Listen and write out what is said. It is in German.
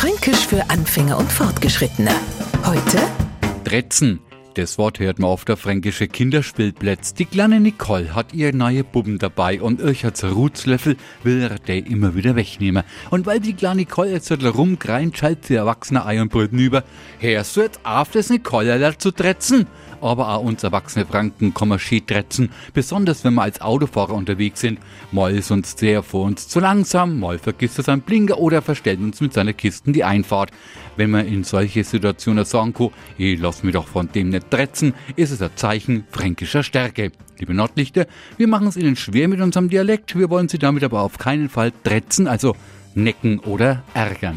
Fränkisch für Anfänger und Fortgeschrittene. Heute Dretzen. Das Wort hört man auf der fränkische Kinderspielplätz. Die kleine Nicole hat ihre neue Buben dabei und ich als Rutzlöffel will er die immer wieder wegnehmen. Und weil die kleine Nicole jetzt rumkreint, schaltet die Erwachsene Ei und Brüten über. Hörst du jetzt auf, das Nicole zu dretzen? Aber auch uns erwachsene Franken kommen schön tretzen, besonders wenn wir als Autofahrer unterwegs sind. Mal ist uns der vor uns zu langsam, mal vergisst er seinen Blinker oder verstellt uns mit seiner Kisten die Einfahrt. Wenn man in solche Situationen sagen kann, ich lass mich doch von dem nicht tretzen, ist es ein Zeichen fränkischer Stärke. Liebe Nordlichter, wir machen es Ihnen schwer mit unserem Dialekt, wir wollen Sie damit aber auf keinen Fall tretzen, also necken oder ärgern.